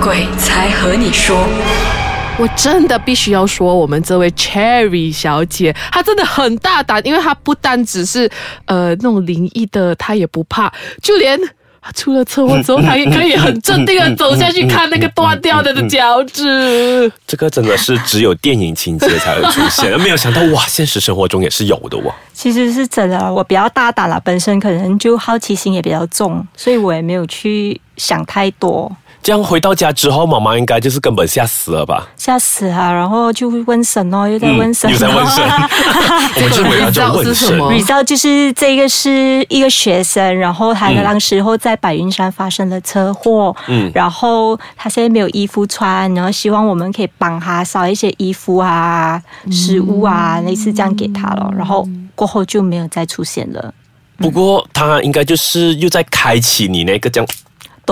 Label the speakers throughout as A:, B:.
A: 鬼才和你说。
B: 我真的必须要说，我们这位 Cherry 小姐，她真的很大胆，因为她不单只是呃那种灵异的，她也不怕，就连她出了车祸之后，她也可以很镇定的走下去看那个断掉的的脚趾。
C: 这个真的是只有电影情节才会出现，没有想到哇，现实生活中也是有的哇。
D: 其实是真的，我比较大胆了，本身可能就好奇心也比较重，所以我也没有去想太多。
C: 这样回到家之后，妈妈应该就是根本吓死了吧？
D: 吓死啊！然后就问神哦，又在问神、
C: 嗯又在问神。我们是围绕着问神。
B: 是什么
D: result 就是这个是一个学生，然后他当时候在白云山发生了车祸，
C: 嗯
D: 然后他现在没有衣服穿，然后希望我们可以帮他烧一些衣服啊、食物啊，类似这样给他了，然后过后就没有再出现了。
C: 不过他应该就是又在开启你那个这样，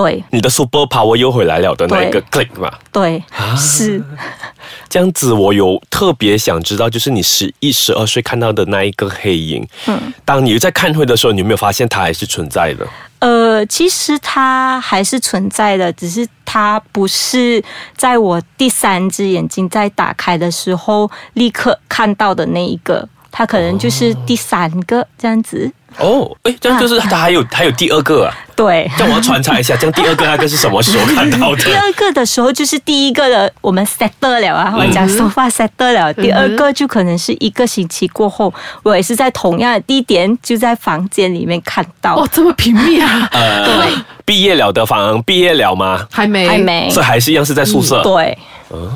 D: 对
C: 你的 super power 又回来了的那一个 click 嘛。
D: 对，是。
C: 这样子，我有特别想知道，就是你十一、十二岁看到的那一个黑影，
D: 嗯，
C: 当你在看会的时候，你有没有发现它还是存在的？
D: 呃，其实它还是存在的，只是它不是在我第三只眼睛在打开的时候立刻看到的那一个，它可能就是第三个这样子。
C: 哦，哎，这样就是他还有还有第二个啊。
D: 对，
C: 这样我要穿插一下，这样第二个那个是什么时候看到的第？
D: 二个的时候就是第一个的我们 set 了啊，我讲 so far set 了，第二个就可能是一个星期过后，我也是在同样的地点，就在房间里面看到。
B: 哦，这么频密啊！
C: 呃，毕业了的房毕业了吗？
B: 还没，
D: 还没
C: 这还是一样是在宿舍。
D: 对，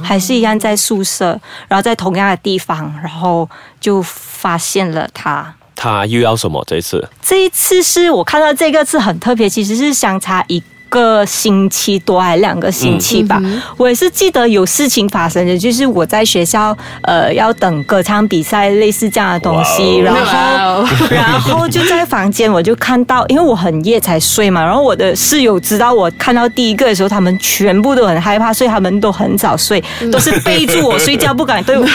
D: 还是一样在宿舍，然后在同样的地方，然后就发现了他。
C: 他又要什么？这一次
D: 这一次是我看到这个字很特别，其实是相差一个星期多还两个星期吧。我也是记得有事情发生的，就是我在学校呃要等歌唱比赛类似这样的东西，然
B: 哇
D: 后
B: 哦
D: 然后就在房间我就看到，因为我很夜才睡嘛，然后我的室友知道我看到第一个的时候，他们全部都很害怕，所以他们都很早睡，都是背住我睡觉，不敢 对我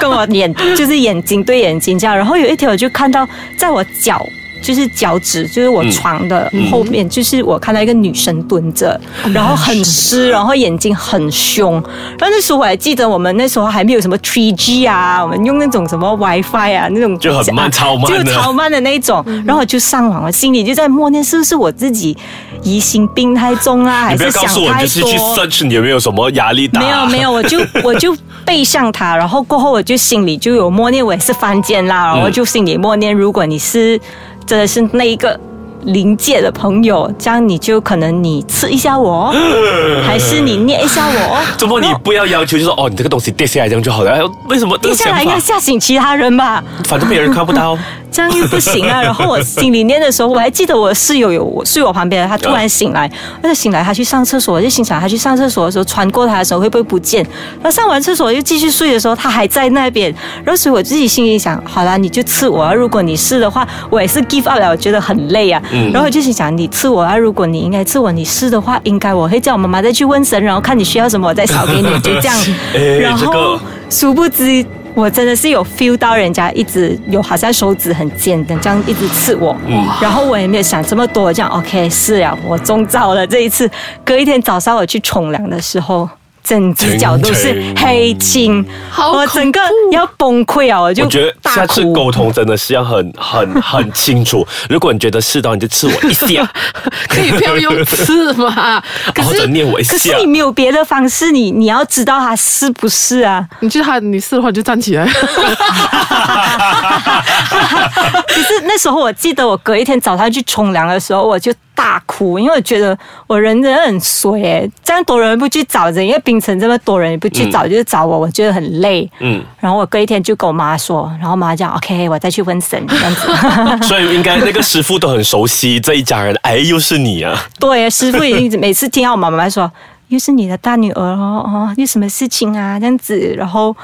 D: 跟我眼就是眼睛对眼睛这样。然后有一天我就看到在我脚。就是脚趾，就是我床的后面，就是我看到一个女生蹲着，然后很湿，然后眼睛很凶。然后那时候我还记得，我们那时候还没有什么 3G 啊，我们用那种什么 WiFi 啊，那种
C: 就很慢超慢的
D: 就超慢的那一种。然后我就上网，我心里就在默念，是不是我自己疑心病太重啊，还是想
C: 告诉我，你
D: 太
C: 就是去
D: 多
C: ？search 你有没有什么压力大？
D: 没有没有，我就 我就背上它，然后过后我就心里就有默念，我也是犯贱啦，然后就心里默念，如果你是真的是那一个。临界的朋友，这样你就可能你刺一下我，还是你捏一下我，
C: 怎么你不要要求，就说哦，你这个东西跌下来这样就好了？哎为什么
D: 跌下来要
C: 个想法？
D: 吓醒其他人吧？
C: 反正别人看不到。
D: 这样又不行啊。然后我心里念的时候，我还记得我的室友有我睡我旁边，他突然醒来，他就醒来，他去上厕所，我就心想他去上厕所的时候穿过他的时候会不会不见？然后上完厕所又继续睡的时候，他还在那边。然后所以我自己心里想，好啦，你就刺我啊，如果你是的话，我也是 give up 了，我觉得很累啊。然后我就心想，你刺我啊，如果你应该刺我，你是的话，应该我会叫我妈妈再去问神，然后看你需要什么，我再少给你，就这样。
C: 哎
D: 然后
C: 这个
D: 殊不知。我真的是有 feel 到人家一直有好像手指很尖的这样一直刺我，嗯然后我也没有想这么多，这样 OK 是啊，我中招了这一次。隔一天早上我去冲凉的时候，整只脚都是黑青，我整个要崩溃啊！我就
C: 我觉得
D: 大
C: 下次沟通真的是要很 很很清楚。如果你觉得是的话，你就刺我一下，
B: 可以不要用刺嘛？可
C: 或者
B: 是
C: 念我一下
D: 可是你。没有别的方式，你你要知道他是不是啊？
B: 你就他你试的话，你就站起来。
D: 可是那时候我记得我隔一天早上去冲凉的时候，我就大哭，因为我觉得我人真的很衰哎，这样多人不去找人，因为冰城这么多人，你不去找就是找我，我觉得很累。
C: 嗯，
D: 然后我隔一天就跟我妈说，然后妈讲 OK，我再去问神这样子。
C: 所以应该那个师傅都很熟悉这一家人。哎，又是你啊！
D: 对，师傅已经每次听到我妈妈说，又是你的大女儿哦哦，有什么事情啊这样子，然后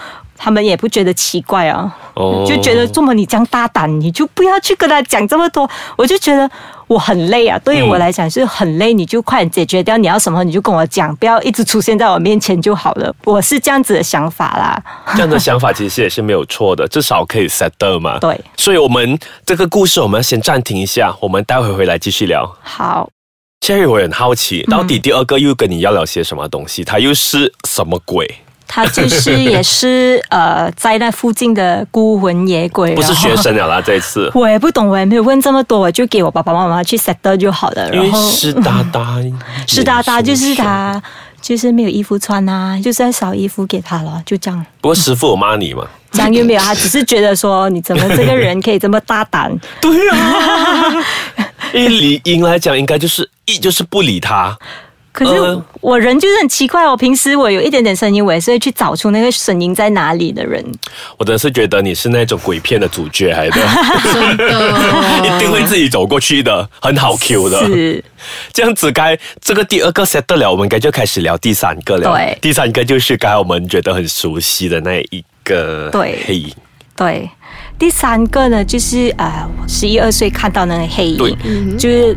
D: 他们也不觉得奇怪啊。
C: 哦
D: 就觉得这么你这样大胆，你就不要去跟他讲这么多。我就觉得我很累啊，对于我来讲是很累，你就快点解决掉你要什么，你就跟我讲，不要一直出现在我面前就好了。我是这样子的想法啦。
C: 这样的想法其实也是没有错的，至少可以 settle 嘛。
D: 对，
C: 所以我们这个故事我们要先暂停一下，我们待会回来继续聊。
D: 好。
C: Cherry，我很好奇，到底第二个又跟你要聊些什么东西？他又是什么鬼？
D: 他就是也是 呃，在那附近的孤魂野鬼，
C: 不是学生了啦，这一次。
D: 我也不懂，我也没有问这么多，我就给我爸爸妈妈去 set 就好了。然后
C: 湿哒哒，
D: 湿哒哒就是。他，就是没有衣服穿啊，就是在烧衣服给他了，就这样。
C: 不过师傅有骂你嘛？
D: 这样又没有，他只是觉得说你怎么这个人可以这么大胆？
C: 对啊，因为理应来讲，应该就是一就是不理他。
D: 可是
C: 呃
D: 我人就是很奇怪，哦平时我有一点点声音，我也是会去找出那个声音在哪里的人。
C: 我真的是觉得你是那种鬼片的主角来的，
B: 真的
C: 一定会自己走过去的，很好 Q 的。
D: 是，
C: 这样子该这个第二个 set 了，我们该就开始聊第三个了。
D: 对
C: 第三个就是刚才我们觉得很熟悉的那一个
D: 对
C: 黑影。
D: 对。第三个呢，就是呃，十一二岁看到那个黑影，就是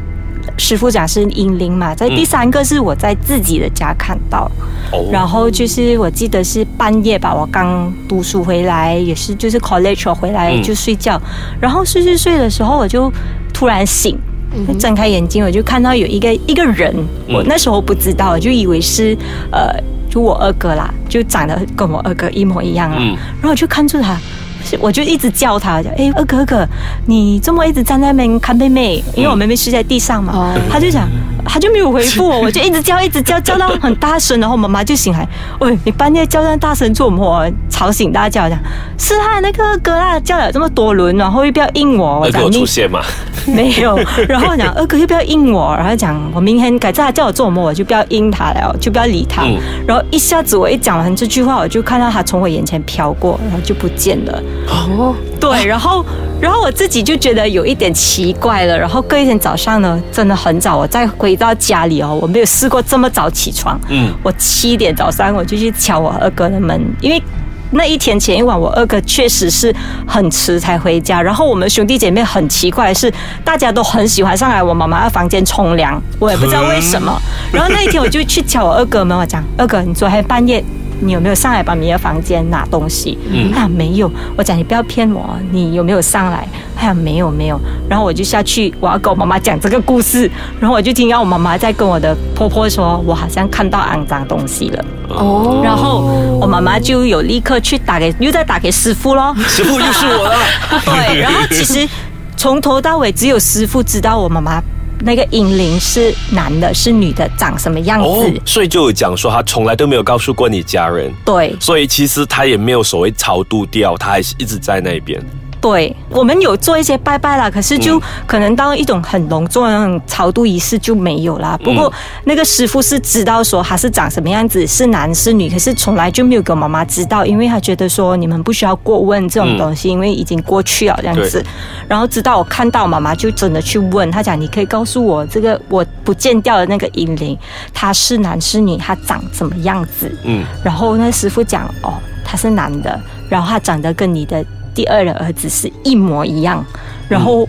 D: 师傅讲是阴灵嘛。在第三个是我在自己的家看到，
C: 哦
D: 然后就是我记得是半夜吧，我刚读书回来，也是就是 college 回来
C: 嗯
D: 就睡觉，然后睡睡睡的时候我就突然醒。睁开眼睛，我就看到有一个一个人，我那时候不知道，我就以为是呃，就我二哥啦，就长得跟我二哥一模一样啊。
C: 嗯
D: 然后我就看住他，是我就一直叫他，讲哎二哥二哥，你这么一直站在那边看妹妹，因为我妹妹睡在地上嘛，
B: 哦
D: 他就讲。他就没有回复我，我就一直叫，一直叫，叫到很大声，然后妈妈就醒来，喂，你半夜叫这样大声做什么？吵醒大家，讲是他那个哥啦，叫了这么多轮，然后又不要应我，我讲你
C: 出现吗？
D: 没有，然后讲二哥又不要应我，然后讲我明天改再叫我做什么，我就不要应他了，就不要理他。
C: 嗯
D: 然后一下子我一讲完这句话，我就看到他从我眼前飘过，然后就不见了。
B: 哦，
D: 对，然后然后我自己就觉得有一点奇怪了。然后隔一天早上呢，真的很早，我再回到家里哦，我没有试过这么早起床。
C: 嗯
D: 我七点早上我就去敲我二哥的门，因为。那一天前一晚，我二哥确实是很迟才回家。然后我们兄弟姐妹很奇怪的是，大家都很喜欢上来我妈妈的房间冲凉，我也不知道为什么。然后那一天我就去敲我二哥门，我讲二哥，你昨天半夜你有没有上来把你的房间拿东西？
C: 嗯
D: 他讲没有。我讲你不要骗我，你有没有上来？他讲没有没有。然后我就下去，我要跟我妈妈讲这个故事。然后我就听到我妈妈在跟我的婆婆说，我好像看到肮脏东西了。
B: 哦
D: 然后我妈妈就有立刻去打给，又再打给师傅咯。
C: 师傅又是我了。
D: 对，然后其实从头到尾只有师傅知道我妈妈那个阴灵是男的，是女的，长什么样子。
C: 哦，所以就有讲说他从来都没有告诉过你家人，
D: 对
C: 所以其实他也没有所谓超度掉，他还是一直在那边。
D: 对，我们有做一些拜拜啦，可是就
C: 嗯
D: 可能到一种很隆重的那种超度仪式就没有啦。不过那个师傅是知道说他是长什么样子，是男是女，可是从来就没有给我妈妈知道，因为他觉得说你们不需要过问这种东西，因为已经过去了这样子。然后直到我看到妈妈就真的去问他讲，你可以告诉我这个我不见掉的那个阴灵，他是男是女，他长什么样子？
C: 嗯，
D: 然后那师傅讲，哦，他是男的，然后他长得跟你的第二的儿子是一模一样。然后，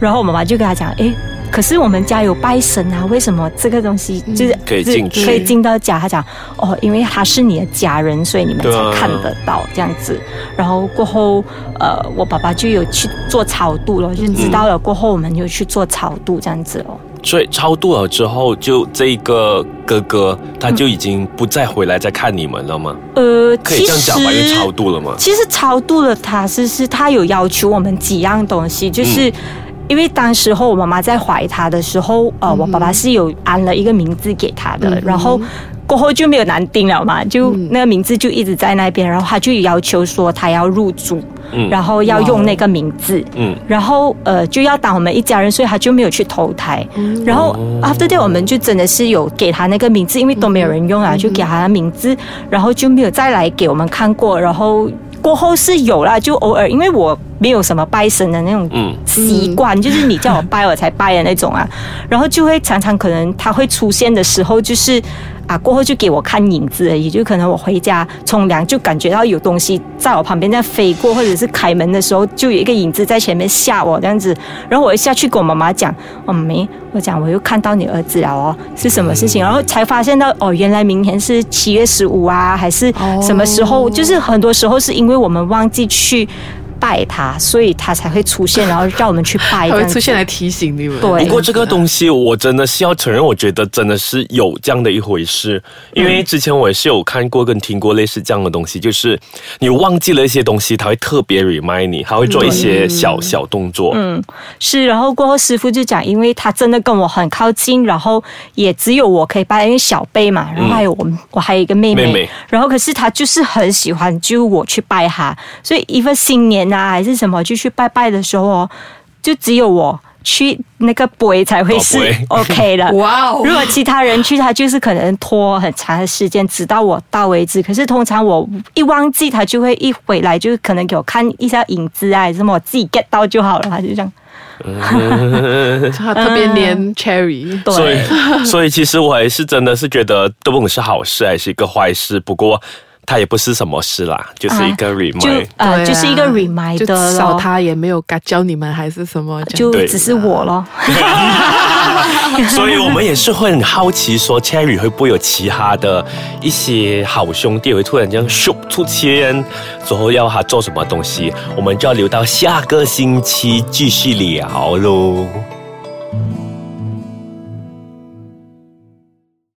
D: 然后我妈妈就跟他讲，诶，可是我们家有拜神啊，为什么这个东西就是
C: 可以
D: 就是
C: 进去
D: 可以进到家？他讲，哦，因为他是你的家人，所以你们才看得到这样子。然后过后，呃，我爸爸就有去做超度了，就知道了。过后我们就去做超度这样子咯。
C: 所以超度了之后，就这一个哥哥他就已经不再回来再看你们了吗？
D: 呃，
C: 可以这样讲吧，因为超度了嘛。
D: 其实超度了他是是他有要求我们几样东西，
C: 嗯
D: 就是。因为当时候我妈妈在怀他的时候，呃，我爸爸是有安了一个名字给他的，然后过后就没有男丁了嘛，就那个名字就一直在那边，然后他就要求说他要入住，
C: 嗯。
D: 然后要用那个名字，
C: 嗯，
D: 然后呃就要当我们一家人，所以他就没有去投胎。然后 after that 我们就真的是有给他那个名字，因为都没有人用啊，就给他的名字，然后就没有再来给我们看过。然后过后是有啦，就偶尔因为我没有什么拜神的那种
C: 嗯
D: 习惯，就是你叫我 拜我才拜的那种啊，然后就会常常可能他会出现的时候就是。啊，过后就给我看影子而已，就可能我回家冲凉，就感觉到有东西在我旁边在飞过，或者是开门的时候就有一个影子在前面吓我这样子，然后我一下去跟我妈妈讲，哦没，我讲我又看到你儿子了哦，是什么事情？然后才发现到哦，原来明天是七月十五啊，还是什么时候？
B: 哦
D: 就是很多时候是因为我们忘记去。拜他，所以他才会出现，然后叫我们去拜。
B: 他会出现来提醒你们。
D: 对
C: 不过这个东西，我真的是要承认，我觉得真的是有这样的一回事。因为之前我也是有看过跟听过类似这样的东西，就是你忘记了一些东西，他会特别 remind 你，他会做一些小小动作。
D: 嗯，是，然后过后师傅就讲，因为他真的跟我很靠近，然后也只有我可以拜，因为小辈嘛，然后还有我们，我还有一个妹妹，
C: 妹妹
D: 然后可是他就是很喜欢，就我去拜他，所以一份新年啊还是什么，就去拜拜的时候哦，就只有我去那个杯才会是 OK 的。
B: 哇哦
D: 如果其他人去，他就是可能拖很长的时间，直到我到为止。可是通常我一忘记，他就会一回来就可能给我看一下影子啊，还是什么，我自己 get 到就好了。他就这样，
B: 他特别黏 Cherry。
C: 所以
D: 对，，
C: 所以其实我还是真的是觉得，都不管是好事还是一个坏事，不过它也不是什么事啦，就是一个 remind。
D: 呃、
B: 对啊
D: 就是一个
B: 至少他也没有嘎教你们还是什么，
D: 就只是我咯。
C: 所以我们也是会很好奇，说 Cherry 会不会有其他的一些好兄弟会突然这样咻出现，之后要他做什么东西，我们就要留到下个星期继续聊喽。